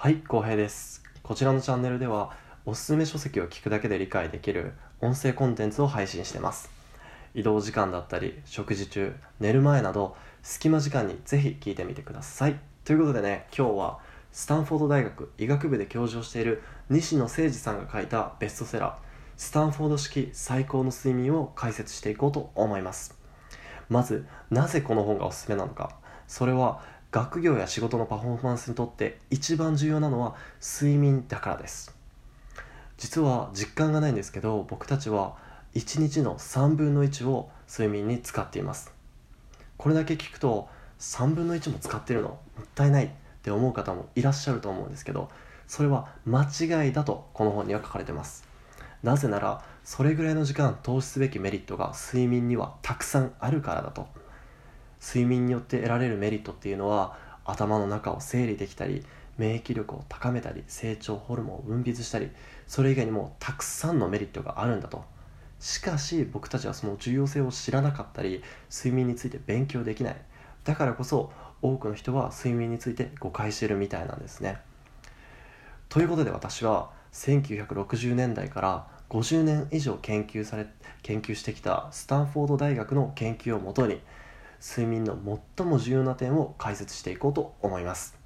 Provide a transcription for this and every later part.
はい、浩平です。こちらのチャンネルでは、おすすめ書籍を聞くだけで理解できる音声コンテンツを配信してます。移動時間だったり、食事中、寝る前など、隙間時間にぜひ聞いてみてください。ということでね、今日は、スタンフォード大学医学部で教授をしている西野誠二さんが書いたベストセラー、スタンフォード式最高の睡眠を解説していこうと思います。まず、なぜこの本がおすすめなのか。それは、学業や仕事のパフォーマンスにとって一番重要なのは睡眠だからです。実は実感がないんですけど僕たちは1日の3分の1を睡眠に使っています。これだけ聞くと3分の1も使ってるの？もったいないって思う方もいらっしゃると思うんですけどそれは間違いだとこの本には書かれてます。なぜならそれぐらいの時間投資すべきメリットが睡眠にはたくさんあるからだと。睡眠によって得られるメリットっていうのは頭の中を整理できたり免疫力を高めたり成長ホルモンを分泌したりそれ以外にもたくさんのメリットがあるんだと。しかし僕たちはその重要性を知らなかったり睡眠について勉強できない。だからこそ多くの人は睡眠について誤解してるみたいなんですね。ということで私は1960年代から50年以上研究され研究してきたスタンフォード大学の研究をもとに睡眠の最も重要な点を解説していこうと思います。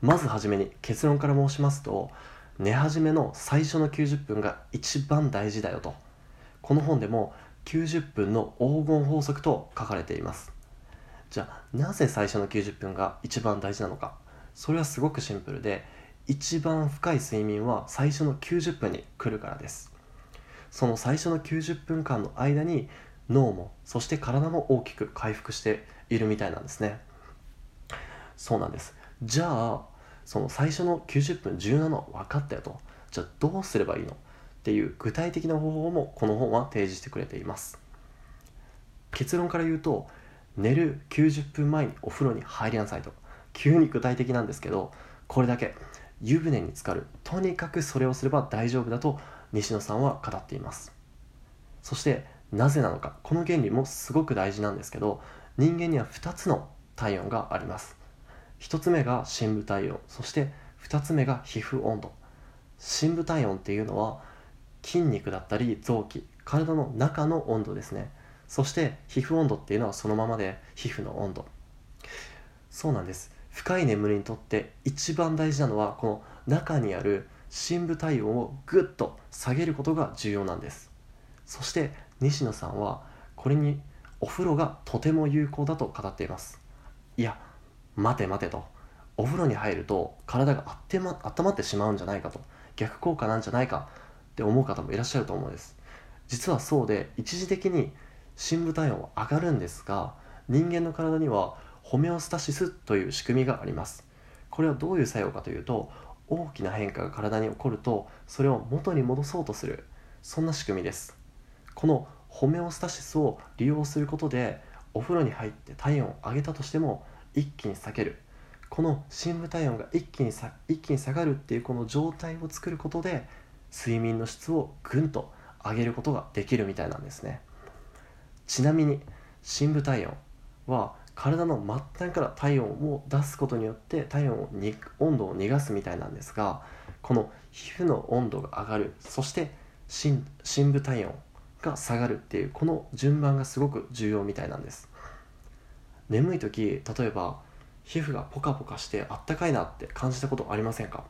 まずはじめに結論から申しますと寝始めの最初の90分が一番大事だよと。この本でも90分の黄金法則と書かれています。じゃあなぜ最初の90分が一番大事なのか。それはすごくシンプルで一番深い睡眠は最初の90分に来るからです。その最初の90分間の間に脳もそして体も大きく回復しているみたいなんですね。そうなんです。じゃあその最初の90分重要なのは分かったよと。じゃあどうすればいいの？っていう具体的な方法もこの本は提示してくれています。結論から言うと寝る90分前にお風呂に入りなさいと。急に具体的なんですけどこれだけ。湯船に浸かる。とにかくそれをすれば大丈夫だと西野さんは語っています。そしてなぜなのかこの原理もすごく大事なんですけど人間には2つの体温があります。1つ目が深部体温そして2つ目が皮膚温度。深部体温っていうのは筋肉だったり臓器体の中の温度ですね。そして皮膚温度っていうのはそのままで皮膚の温度。そうなんです。深い眠りにとって一番大事なのはこの中にある深部体温をぐっと下げることが重要なんです。そして西野さんはこれにお風呂がとても有効だと語っています。いや待て待てと。お風呂に入ると体があってま温まってしまうんじゃないかと。逆効果なんじゃないか。って思う方もいらっしゃると思うんです。実はそうで一時的に深部体温は上がるんですが人間の体にはホメオスタシスという仕組みがあります。これはどういう作用かというと大きな変化が体に起こるとそれを元に戻そうとする。そんな仕組みです。このホメオスタシスを利用することでお風呂に入って体温を上げたとしても一気に下げる。この深部体温が一気にさ一気に下がるっていうこの状態を作ることで睡眠の質をぐんと上げることができるみたいなんですね。ちなみに深部体温は体の末端から体温を出すことによって体温をに温度を逃がすみたいなんですがこの皮膚の温度が上がるそして深深部体温が下がるっていうこの順番がすごく重要みたいなんです。眠い時例えば皮膚がポカポカしてあったかいなって感じたことありませんか？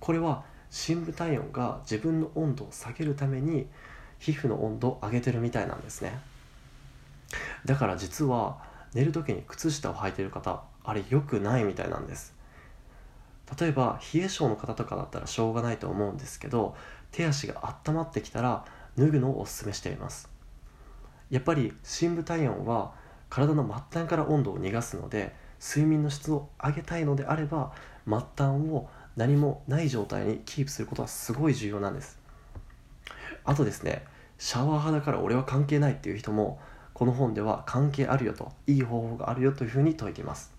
これは深部体温が自分の温度を下げるために皮膚の温度を上げてるみたいなんですね。だから実は寝る時に靴下を履いてる方あれ良くないみたいなんです。例えば冷え性の方とかだったらしょうがないと思うんですけど手足が温まってきたら脱ぐのをおすすめしています。やっぱり深部体温は体の末端から温度を逃がすので睡眠の質を上げたいのであれば末端を何もない状態にキープすることはすごい重要なんです。あとですねシャワー派だから俺は関係ないっていう人もこの本では関係あるよといい方法があるよというふうに説いています。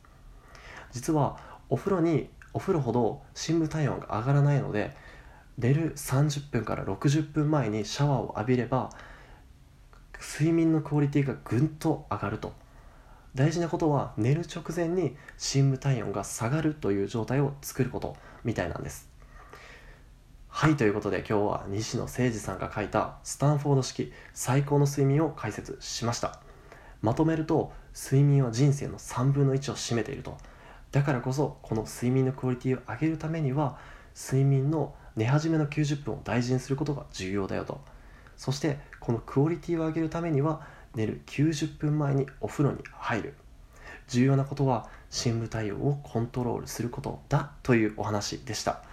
実はお風呂にお風呂ほど深部体温が上がらないので寝る30分から60分前にシャワーを浴びれば睡眠のクオリティがぐんと上がると。大事なことは寝る直前に深部体温が下がるという状態を作ることみたいなんです。はいということで今日は西野誠二さんが書いたスタンフォード式最高の睡眠を解説しました。まとめると睡眠は人生の3分の1を占めていると。だからこそこの睡眠のクオリティを上げるためには睡眠の寝始めの90分を大事にすることが重要だよと。そしてこのクオリティを上げるためには寝る90分前にお風呂に入る。重要なことは深部体温をコントロールすることだというお話でした。